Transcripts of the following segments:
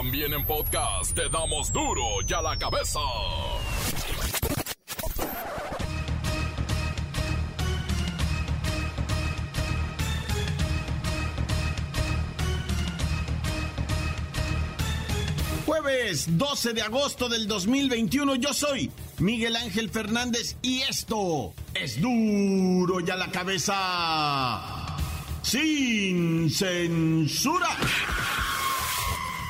También en podcast te damos duro y a la cabeza. Jueves 12 de agosto del 2021 yo soy Miguel Ángel Fernández y esto es duro y a la cabeza sin censura.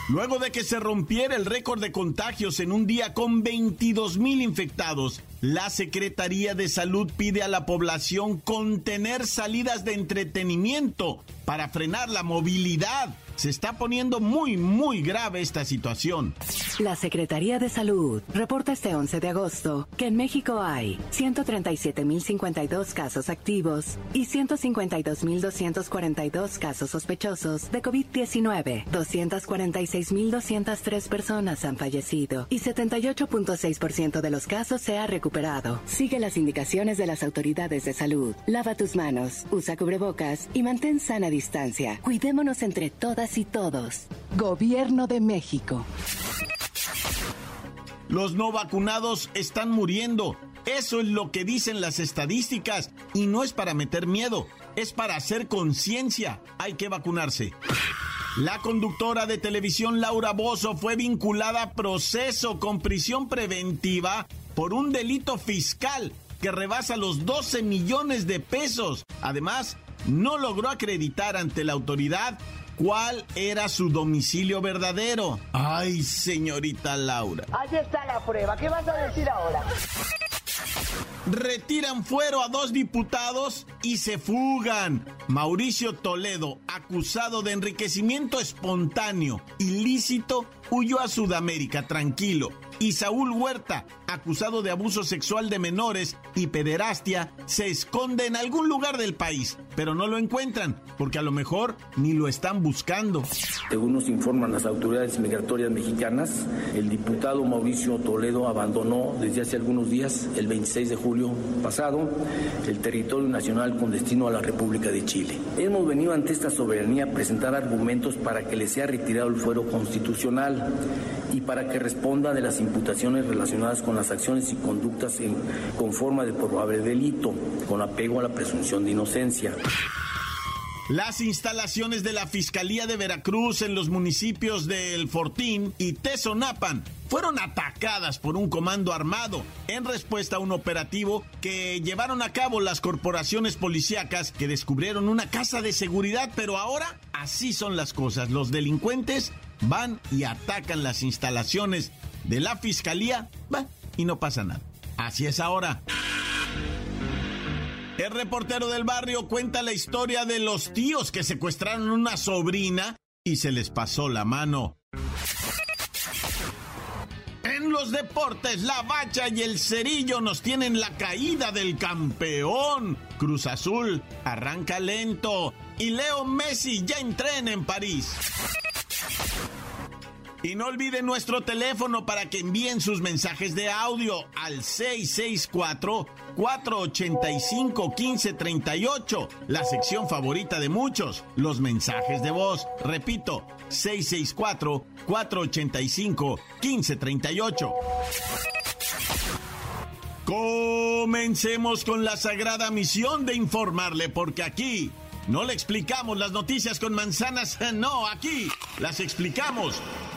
Luego de que se rompiera el récord de contagios en un día con 22 mil infectados, la Secretaría de Salud pide a la población contener salidas de entretenimiento para frenar la movilidad se está poniendo muy, muy grave esta situación. La Secretaría de Salud reporta este 11 de agosto que en México hay 137.052 casos activos y 152.242 casos sospechosos de COVID-19. 246.203 personas han fallecido y 78.6% de los casos se ha recuperado. Sigue las indicaciones de las autoridades de salud. Lava tus manos, usa cubrebocas y mantén sana distancia. Cuidémonos entre todas y todos. Gobierno de México. Los no vacunados están muriendo. Eso es lo que dicen las estadísticas. Y no es para meter miedo, es para hacer conciencia. Hay que vacunarse. La conductora de televisión Laura Bozo fue vinculada a proceso con prisión preventiva por un delito fiscal que rebasa los 12 millones de pesos. Además, no logró acreditar ante la autoridad cuál era su domicilio verdadero. Ay, señorita Laura. Ahí está la prueba. ¿Qué vas a decir ahora? Retiran fuero a dos diputados y se fugan. Mauricio Toledo, acusado de enriquecimiento espontáneo, ilícito, huyó a Sudamérica tranquilo y Saúl Huerta, acusado de abuso sexual de menores y pederastia, se esconde en algún lugar del país, pero no lo encuentran, porque a lo mejor ni lo están buscando. Según nos informan las autoridades migratorias mexicanas, el diputado Mauricio Toledo abandonó desde hace algunos días, el 26 de julio pasado, el territorio nacional con destino a la República de Chile. Hemos venido ante esta soberanía a presentar argumentos para que le sea retirado el fuero constitucional y para que responda de las imputaciones relacionadas con las acciones y conductas en, con forma de probable delito, con apego a la presunción de inocencia. Las instalaciones de la Fiscalía de Veracruz en los municipios de El Fortín y Tezonapan fueron atacadas por un comando armado en respuesta a un operativo que llevaron a cabo las corporaciones policíacas que descubrieron una casa de seguridad, pero ahora así son las cosas. Los delincuentes van y atacan las instalaciones de la fiscalía y no pasa nada. Así es ahora. Reportero del barrio cuenta la historia de los tíos que secuestraron una sobrina y se les pasó la mano. En los deportes, la bacha y el cerillo nos tienen la caída del campeón. Cruz Azul arranca lento y Leo Messi ya entrena en París. Y no olviden nuestro teléfono para que envíen sus mensajes de audio al 664-485-1538, la sección favorita de muchos, los mensajes de voz. Repito, 664-485-1538. Comencemos con la sagrada misión de informarle, porque aquí no le explicamos las noticias con manzanas, no, aquí las explicamos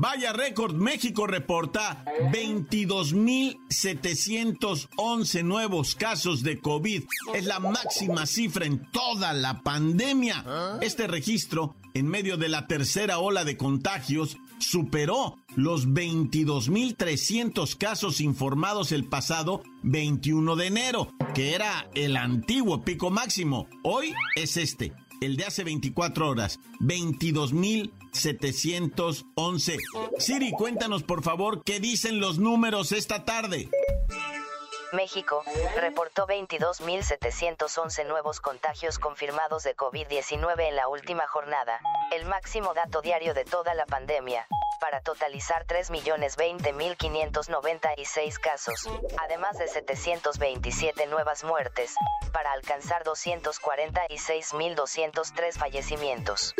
Vaya récord, México reporta 22.711 nuevos casos de COVID. Es la máxima cifra en toda la pandemia. Este registro, en medio de la tercera ola de contagios, superó los 22.300 casos informados el pasado 21 de enero, que era el antiguo pico máximo. Hoy es este, el de hace 24 horas, 22.711. Siri, cuéntanos por favor qué dicen los números esta tarde. México reportó 22.711 nuevos contagios confirmados de COVID-19 en la última jornada, el máximo dato diario de toda la pandemia, para totalizar 3.020.596 casos, además de 727 nuevas muertes, para alcanzar 246.203 fallecimientos.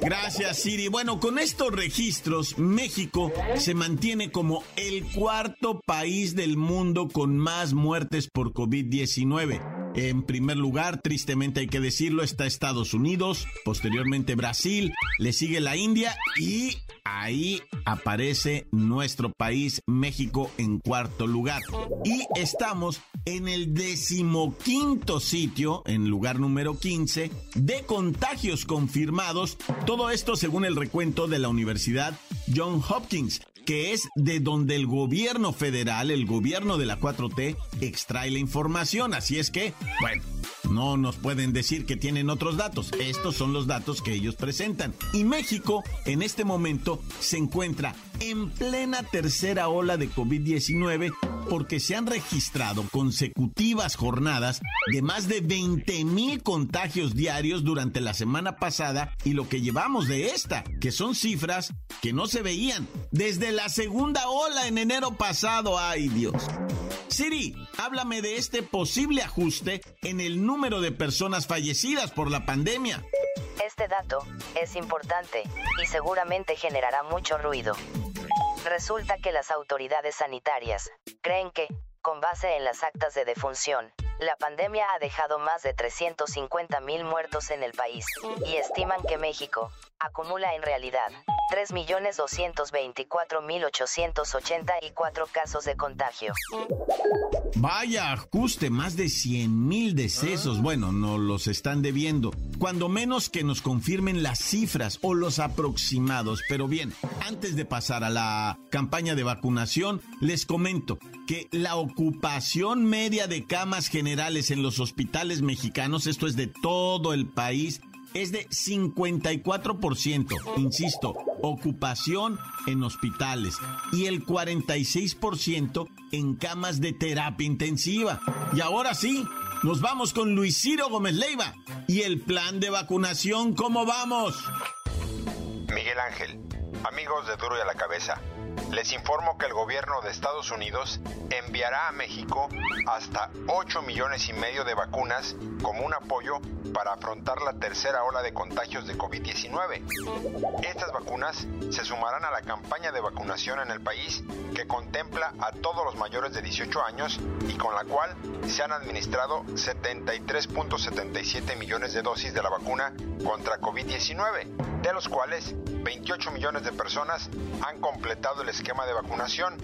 Gracias, Siri. Bueno, con estos registros, México se mantiene como el cuarto país del mundo con más muertes por COVID-19. En primer lugar, tristemente hay que decirlo, está Estados Unidos, posteriormente Brasil, le sigue la India y ahí aparece nuestro país, México, en cuarto lugar. Y estamos en el decimoquinto sitio, en lugar número 15, de contagios confirmados. Todo esto según el recuento de la Universidad John Hopkins que es de donde el gobierno federal, el gobierno de la 4T, extrae la información. Así es que, bueno, no nos pueden decir que tienen otros datos. Estos son los datos que ellos presentan. Y México, en este momento, se encuentra en plena tercera ola de COVID-19 porque se han registrado consecutivas jornadas de más de 20 mil contagios diarios durante la semana pasada y lo que llevamos de esta, que son cifras que no se veían desde la segunda ola en enero pasado. ¡Ay Dios! Siri, háblame de este posible ajuste en el número de personas fallecidas por la pandemia. Este dato es importante y seguramente generará mucho ruido. Resulta que las autoridades sanitarias creen que, con base en las actas de defunción, la pandemia ha dejado más de 350 mil muertos en el país, y estiman que México acumula en realidad 3.224.884 casos de contagio. Vaya ajuste, más de 100 mil decesos. Bueno, no los están debiendo. Cuando menos que nos confirmen las cifras o los aproximados. Pero bien, antes de pasar a la campaña de vacunación, les comento que la ocupación media de camas generales en los hospitales mexicanos, esto es de todo el país, es de 54%, insisto, ocupación en hospitales y el 46% en camas de terapia intensiva. Y ahora sí, nos vamos con Luis Ciro Gómez Leiva y el plan de vacunación, ¿cómo vamos? Miguel Ángel, amigos de Duro y a la Cabeza. Les informo que el gobierno de Estados Unidos enviará a México hasta 8 millones y medio de vacunas como un apoyo para afrontar la tercera ola de contagios de COVID-19. Estas vacunas se sumarán a la campaña de vacunación en el país que contempla a todos los mayores de 18 años y con la cual se han administrado 73.77 millones de dosis de la vacuna contra COVID-19, de los cuales 28 millones de personas han completado el esquema de vacunación,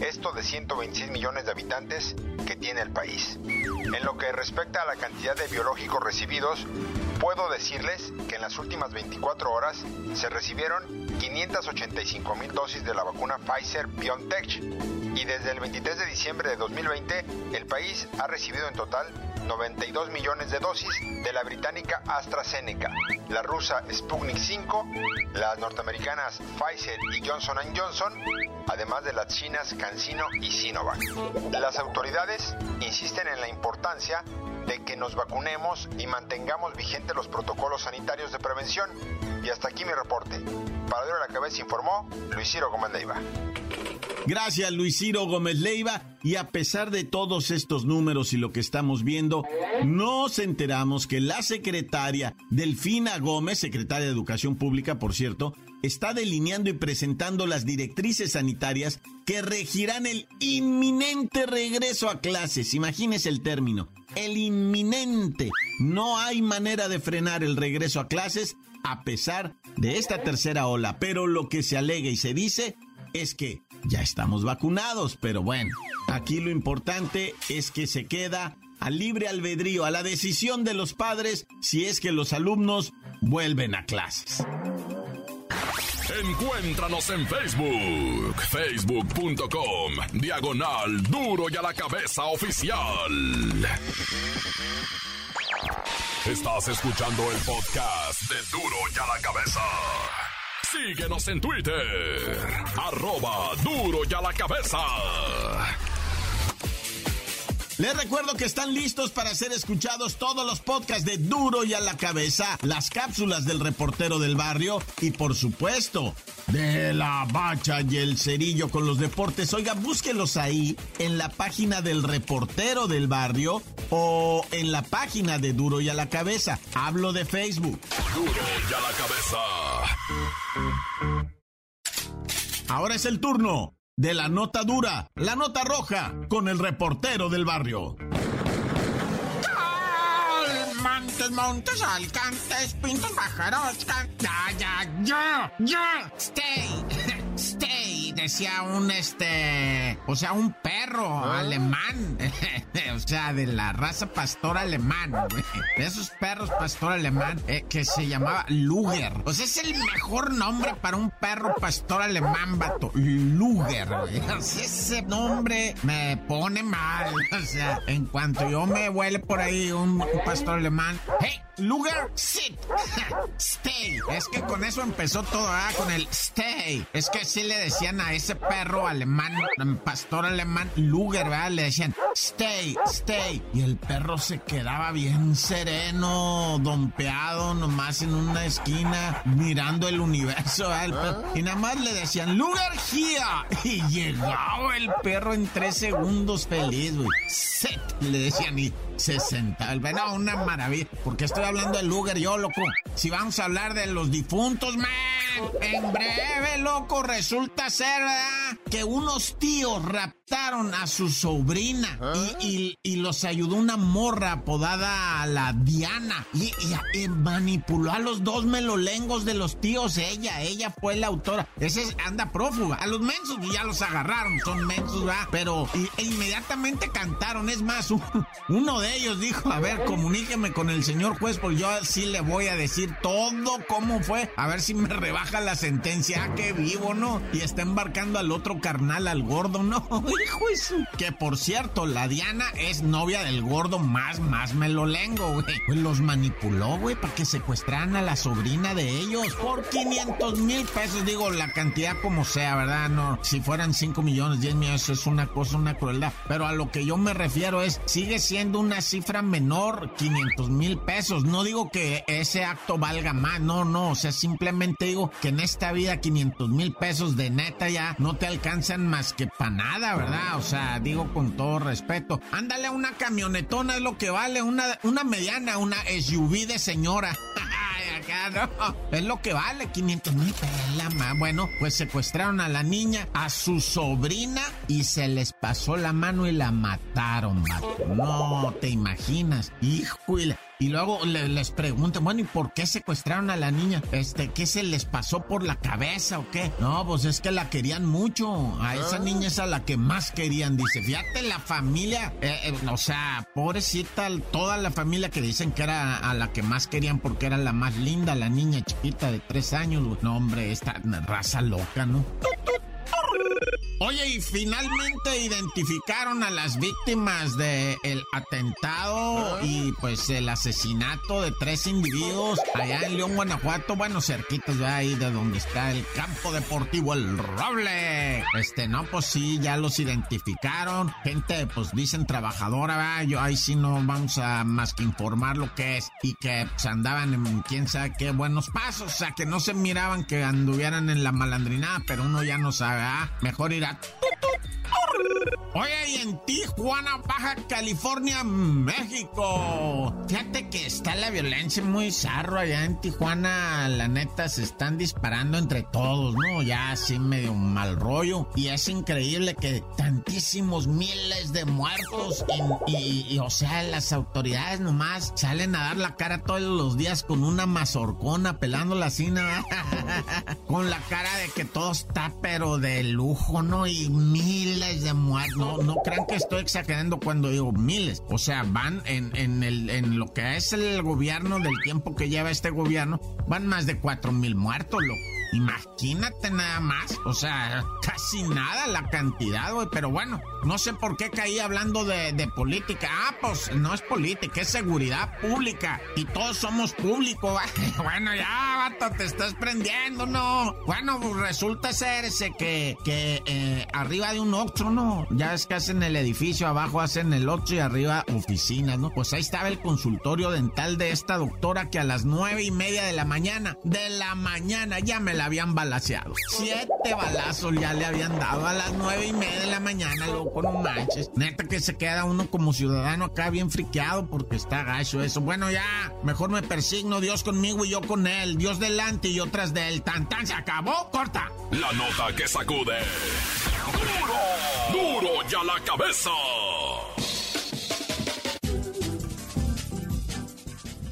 esto de 126 millones de habitantes que tiene el país. En lo que respecta a la cantidad de biológicos recibidos, puedo decirles que en las últimas 24 horas se recibieron 585 mil dosis de la vacuna Pfizer BioNTech y desde el 23 de diciembre de 2020 el país ha recibido en total 92 millones de dosis de la británica AstraZeneca, la rusa Sputnik 5, las norteamericanas Pfizer y Johnson Johnson, además de las chinas CanSino y Sinovac. Las autoridades insisten en la importancia de que nos vacunemos y mantengamos vigentes los protocolos sanitarios de prevención. Y hasta aquí mi reporte. Para a la cabeza informó Luis Ciro. Gracias Luis Ciro Gómez Leiva. Y a pesar de todos estos números y lo que estamos viendo, nos enteramos que la secretaria Delfina Gómez, secretaria de Educación Pública, por cierto, está delineando y presentando las directrices sanitarias que regirán el inminente regreso a clases. Imagínese el término, el inminente. No hay manera de frenar el regreso a clases a pesar de esta tercera ola, pero lo que se alega y se dice es que ya estamos vacunados, pero bueno, aquí lo importante es que se queda al libre albedrío, a la decisión de los padres si es que los alumnos vuelven a clases. Encuéntranos en Facebook, facebook.com, diagonal duro y a la cabeza oficial. Estás escuchando el podcast de Duro y a la Cabeza. Síguenos en Twitter. Arroba Duro y a la Cabeza. Les recuerdo que están listos para ser escuchados todos los podcasts de Duro y a la cabeza, las cápsulas del reportero del barrio y por supuesto de la bacha y el cerillo con los deportes. Oiga, búsquelos ahí en la página del reportero del barrio o en la página de Duro y a la cabeza. Hablo de Facebook. Duro y a la cabeza. Ahora es el turno de la nota dura, la nota roja, con el reportero del barrio. Montes, montes, alcantes, pintos, pájaros, ya, ya, ya, ya, stay, decía un, este, o sea, un perro Ah. alemán, o sea, de la raza pastor alemán, de esos perros pastor alemán, eh, que se llamaba Luger, o sea, es el mejor nombre para un perro pastor alemán, vato, Luger, güey. O sea, ese nombre me pone mal, o sea, en cuanto yo me huele por ahí un, pastor alemán, hey, Luger, sit, stay, es que con eso empezó todo, ¿verdad? Con el stay, es que sí le decían a ese perro alemán, pastor alemán, Luger, ¿verdad? Le decían, stay, stay. Y el perro se quedaba bien sereno, dompeado, nomás en una esquina, mirando el universo, ¿verdad? Perro. Y nada más le decían, Luger here. Y llegaba el perro en tres segundos feliz, güey. Set, le decían y se sentaba. el- No, una maravilla. Porque estoy hablando de Luger, yo, loco. Si vamos a hablar de los difuntos, man. En breve, loco, resulta ser, ¿verdad? Que unos tíos raptaron a su sobrina y, y- y los ayudó una morra apodada la Diana. Y, manipuló a los dos melolengos de los tíos. Ella, ella fue la autora. Ese es- anda prófuga. A los mensos pues, ya los agarraron, son mensos, ¿verdad? Pero e inmediatamente cantaron. Es más, un- uno de ellos dijo, a ver, comuníqueme con el señor juez, porque yo sí le voy a decir todo cómo fue. A ver si me rebaja la sentencia. Ah, que vivo, ¿no? Y está embarcando al otro carnal, al gordo, ¿no? Hijo de su- Que por cierto, la Diana es novia del gordo más, más melolengo, güey. Pues los manipuló, güey, para que secuestraran a la sobrina de ellos por 500 mil pesos. Digo, la cantidad como sea, ¿verdad? No, si fueran 5 millones, 10 millones, eso es una cosa, una crueldad. Pero a lo que yo me refiero es, sigue siendo una cifra menor, 500 mil pesos. No digo que ese acto valga más, no, no. O sea, simplemente digo que en esta vida 500 mil pesos de neta ya no te alcanzan más que para nada, ¿verdad? O sea, digo con todo respeto. Ándale a una camionetona, es lo que vale, una, una mediana, una SUV de señora. No. Es lo que vale, 500 mil ma- Bueno, pues secuestraron a la niña, a su sobrina, y se les pasó la mano y la mataron, vato. No te imaginas. Hijo, y la- y luego le- les preguntan, bueno, ¿y por qué secuestraron a la niña? Este, ¿qué se les pasó por la cabeza o qué? No, pues es que la querían mucho. A esa niña es a la que más querían, dice. Fíjate, la familia, eh, eh, o sea, pobrecita, toda la familia que dicen que era a la que más querían porque era la más linda, la niña chiquita de tres años. No, hombre, esta raza loca, ¿no? Oye, y finalmente identificaron a las víctimas del atentado y pues el asesinato de tres individuos allá en León, Guanajuato, bueno, cerquitos de ahí de donde está el campo deportivo El Roble. Este, no, pues sí, ya los identificaron. Gente, pues dicen trabajadora, ¿verdad? Yo ahí sí no vamos a más que informar lo que es y que pues, andaban en quién sabe qué buenos pasos, o sea, que no se miraban que anduvieran en la malandrinada, pero uno ya no sabe, ¿ah? Mejor ir a Stadt. Oye, y en Tijuana, Baja California, México. Fíjate que está la violencia muy zarro allá en Tijuana. La neta, se están disparando entre todos, ¿no? Ya así medio mal rollo. Y es increíble que tantísimos miles de muertos y, y- o sea, las autoridades nomás salen a dar la cara todos los días con una mazorcona pelando la cina. con la cara de que todo está pero de lujo, ¿no? Y miles de muertos. No, no crean que estoy exagerando cuando digo miles. O sea, van en, en, el, en lo que es el gobierno, del tiempo que lleva este gobierno, van más de cuatro mil muertos, loco. Imagínate nada más. O sea, casi nada la cantidad, güey. Pero bueno, no sé por qué caí hablando de, de, política. Ah, pues no es política, es seguridad pública. Y todos somos público. bueno, ya, vato, te estás prendiendo, ¿no? Bueno, pues resulta ser ese que, que eh, arriba de un Oxxo, ¿no? Ya es que hacen el edificio, abajo hacen el Oxxo y arriba oficinas, ¿no? Pues ahí estaba el consultorio dental de esta doctora que a las nueve y media de la mañana, de la mañana, ya me la habían balaseado. Siete balazos ya le habían dado a las nueve y media de la mañana, loco, no manches. Neta que se queda uno como ciudadano acá bien friqueado porque está gacho eso. Bueno, ya, mejor me persigno, Dios conmigo y yo con él. Dios delante y yo tras de él. Tan tan se acabó, corta. La nota que sacude. ¡Duro! ¡Duro ya la cabeza!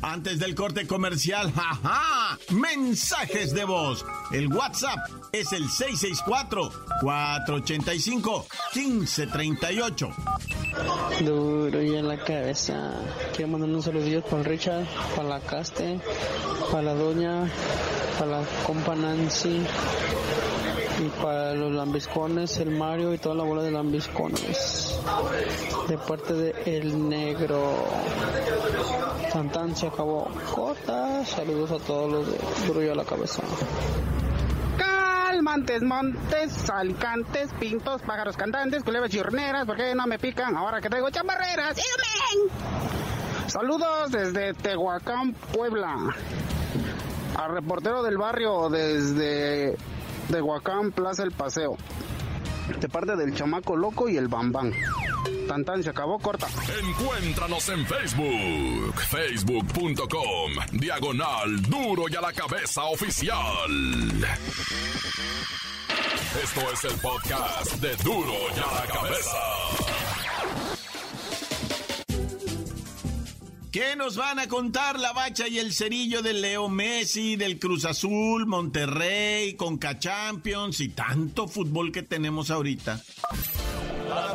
Antes del corte comercial, jaja, mensajes de voz. El WhatsApp es el 664-485-1538. Duro y en la cabeza. Quiero mandar unos saludos para Richard, para la Caste, para la Doña, para la compa Nancy y para los lambiscones, el Mario y toda la bola de lambiscones. De parte de El Negro. Santán se acabó. Corta. Saludos a todos los de y a la cabeza. Calmantes, montes, alicantes, pintos, pájaros cantantes, culebras chirneras, ¿por qué no me pican ahora que traigo chamarreras? Saludos desde Tehuacán, Puebla. Al reportero del barrio desde Tehuacán, Plaza El Paseo. De parte del chamaco loco y el bambán. Tan tan se acabó corta. Encuéntranos en Facebook, facebook.com, diagonal duro y a la cabeza oficial. Esto es el podcast de duro y a la cabeza. ¿Qué nos van a contar la bacha y el cerillo del Leo Messi, del Cruz Azul, Monterrey, Conca Champions y tanto fútbol que tenemos ahorita? A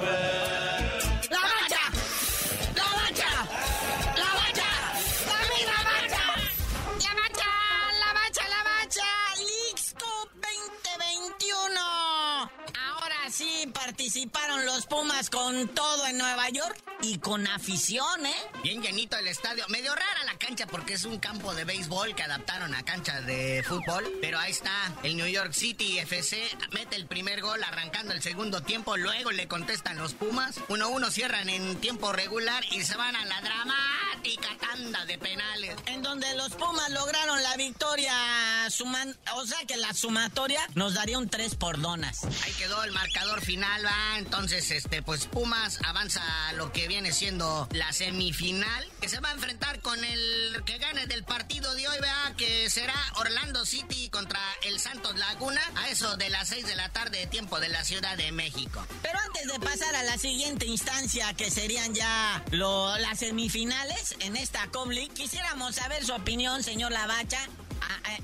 Con todo en Nueva York y con afición, ¿eh? Bien llenito el estadio. Medio rara la cancha porque es un campo de béisbol que adaptaron a cancha de fútbol. Pero ahí está, el New York City FC mete el primer gol arrancando el segundo tiempo. Luego le contestan los Pumas. 1-1 cierran en tiempo regular y se van a la dramática tanda de penales. En donde los Pumas lograron la victoria, suman, o sea que la sumatoria nos daría un 3 por donas. Ahí quedó el marcador final, va. Entonces, este, pues Pumas avanza a lo que viene siendo la semifinal, que se va a enfrentar con el que gane del partido de hoy, vea, que será Orlando City contra el Santos Laguna, a eso de las 6 de la tarde, tiempo de la Ciudad de México. Pero antes de pasar a la siguiente instancia, que serían ya lo, las semifinales en esta Comli, quisiéramos saber su opinión, señor Lavacha,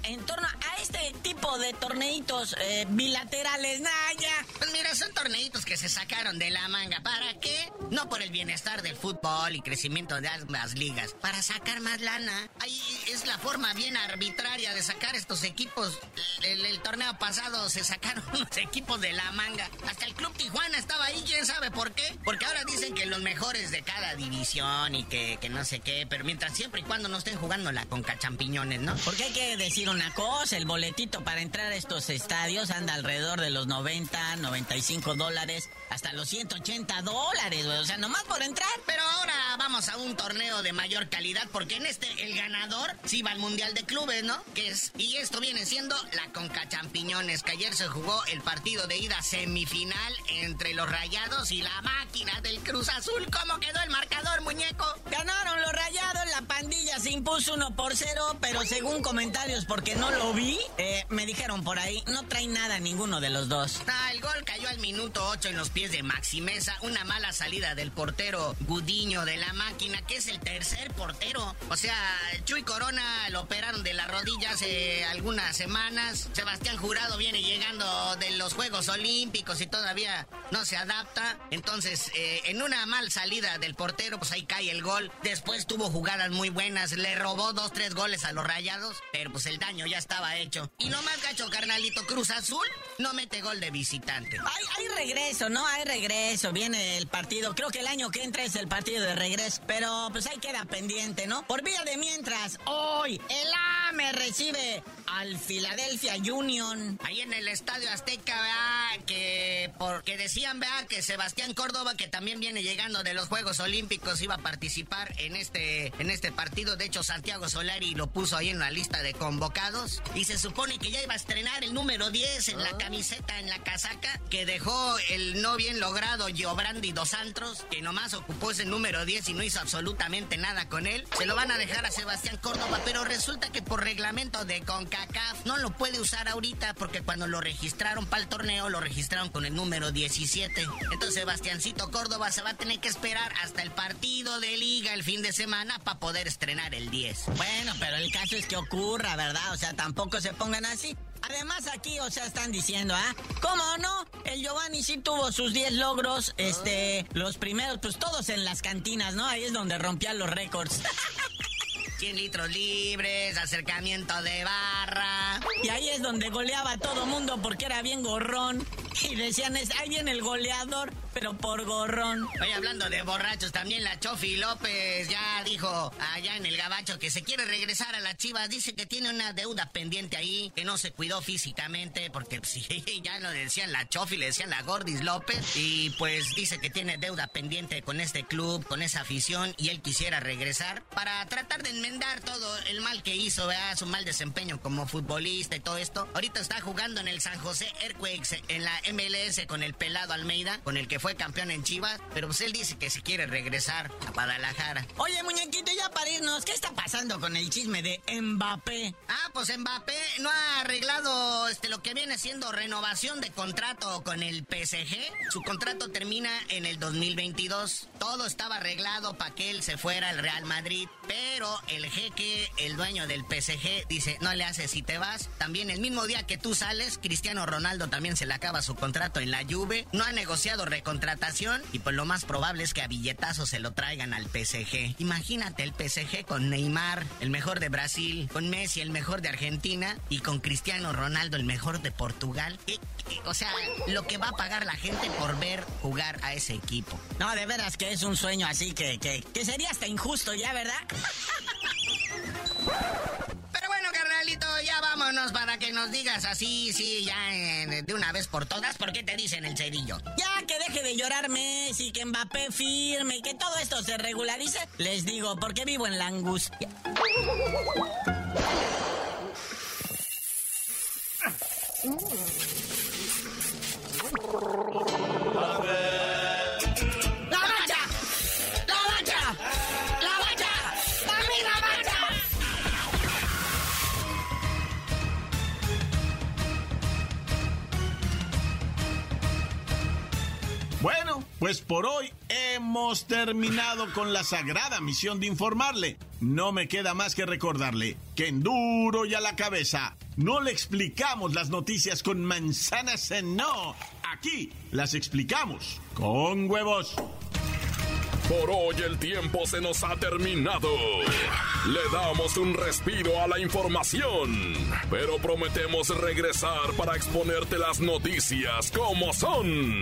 en torno a este tipo de torneitos eh, bilaterales, Naya. Pues mira, son torneitos que se sacaron de la manga. ¿Para qué? No por el bienestar del fútbol y crecimiento de ambas ligas. Para sacar más lana. Ahí es la forma bien arbitraria de sacar estos equipos. El, el torneo pasado se sacaron unos equipos de la manga. Hasta el Club Tijuana estaba ahí, quién sabe por qué. Porque ahora dicen que los mejores de cada división y que, que no sé qué. Pero mientras siempre y cuando no estén jugando la conca champiñones, ¿no? Porque hay que decir una cosa, el boletito para entrar a estos estadios anda alrededor de los 90, 95 dólares, hasta los 180 dólares, O sea, nomás por entrar. Pero ahora vamos a un torneo de mayor calidad, porque en este el ganador sí va al Mundial de Clubes, ¿no? Que es, y esto viene siendo la Conca Champiñones, que ayer se jugó el partido de ida semifinal entre los Rayados y la máquina del Cruz Azul. ¿Cómo quedó el marcador, muñeco? Ganaron los Rayados, la pandilla se impuso uno por cero, pero según comentarios, porque no lo vi, eh, me dijeron por ahí, no trae nada ninguno de los dos. Ah, el gol cayó al minuto 8 en los pies de Maxi Mesa, una mala salida del portero Gudiño de la máquina, que es el tercer portero. O sea, Chuy Corona lo operaron de la rodilla hace algunas semanas. Sebastián Jurado viene llegando de los Juegos Olímpicos y todavía no se adapta. Entonces, eh, en una mal salida del portero, pues ahí cae el gol. Después tuvo jugadas muy buenas, le robó dos, tres goles a los rayados, pues el daño ya estaba hecho. Y no más gacho, carnalito, Cruz Azul no mete gol de visitante. Hay, hay regreso, ¿no? Hay regreso, viene el partido. Creo que el año que entra es el partido de regreso, pero pues ahí queda pendiente, ¿no? Por vía de mientras, hoy el AME recibe al Philadelphia Union. Ahí en el Estadio Azteca, ¿verdad? Que porque decían, vea, que Sebastián Córdoba, que también viene llegando de los Juegos Olímpicos, iba a participar en este, en este partido. De hecho, Santiago Solari lo puso ahí en la lista de convocados. Y se supone que ya iba a estrenar el número 10 en la camiseta, en la casaca, que dejó el no bien logrado Giobrandi Dos Santos, que nomás ocupó ese número 10 y no hizo absolutamente nada con él. Se lo van a dejar a Sebastián Córdoba, pero resulta que por reglamento de CONCACAF no lo puede usar ahorita porque cuando lo registraron para el torneo lo registraron con el número 17. Entonces Sebastiancito Córdoba se va a tener que esperar hasta el partido de liga el fin de semana para poder estrenar el 10. Bueno, pero el caso es que ocurra, ¿verdad? O sea, tampoco se pongan así. Además aquí, o sea, están diciendo, ¿ah? ¿Cómo no? El Giovanni sí tuvo sus 10 logros, este, los primeros, pues todos en las cantinas, ¿no? Ahí es donde rompían los récords. 100 litros libres, acercamiento de barra. Y ahí es donde goleaba a todo mundo porque era bien gorrón. Y decían, ahí viene el goleador, pero por gorrón. Oye, hablando de borrachos, también la Chofi López ya dijo allá en el gabacho que se quiere regresar a las chivas. Dice que tiene una deuda pendiente ahí, que no se cuidó físicamente, porque sí, ya lo decían la Chofi, le decían la Gordis López. Y pues dice que tiene deuda pendiente con este club, con esa afición, y él quisiera regresar para tratar de enmendar todo el mal que hizo, ¿verdad? su mal desempeño como futbolista y todo esto. Ahorita está jugando en el San José Earthquakes, en la MLS con el pelado Almeida, con el que fue campeón en Chivas, pero pues él dice que se quiere regresar a Guadalajara. Oye, muñequito, ya para irnos, ¿qué está pasando con el chisme de Mbappé? Ah, pues Mbappé no ha arreglado este lo que viene siendo renovación de contrato con el PSG. Su contrato termina en el 2022. Todo estaba arreglado para que él se fuera al Real Madrid, pero el jeque, el dueño del PSG, dice, no le haces si te vas. También el mismo día que tú sales, Cristiano Ronaldo también se le acaba su contrato en la Juve. No ha negociado recontratación y pues lo más probable es que a billetazo se lo traigan al PSG. Imagínate el PSG con Neymar, el mejor de Brasil, con Messi, el mejor de Argentina y con Cristiano Ronaldo, el mejor de Portugal. o sea, lo que va a pagar la gente por ver jugar a ese equipo. No, de veras que es un sueño así que, que, que sería hasta injusto ya, ¿verdad? Para que nos digas así, sí, ya de una vez por todas, ¿por qué te dicen el cerillo? Ya que deje de llorar Messi, que Mbappé firme, que todo esto se regularice, les digo, porque vivo en la angustia. Pues por hoy hemos terminado con la sagrada misión de informarle. No me queda más que recordarle que en duro y a la cabeza no le explicamos las noticias con manzanas en no. Aquí las explicamos con huevos. Por hoy el tiempo se nos ha terminado. Le damos un respiro a la información, pero prometemos regresar para exponerte las noticias como son.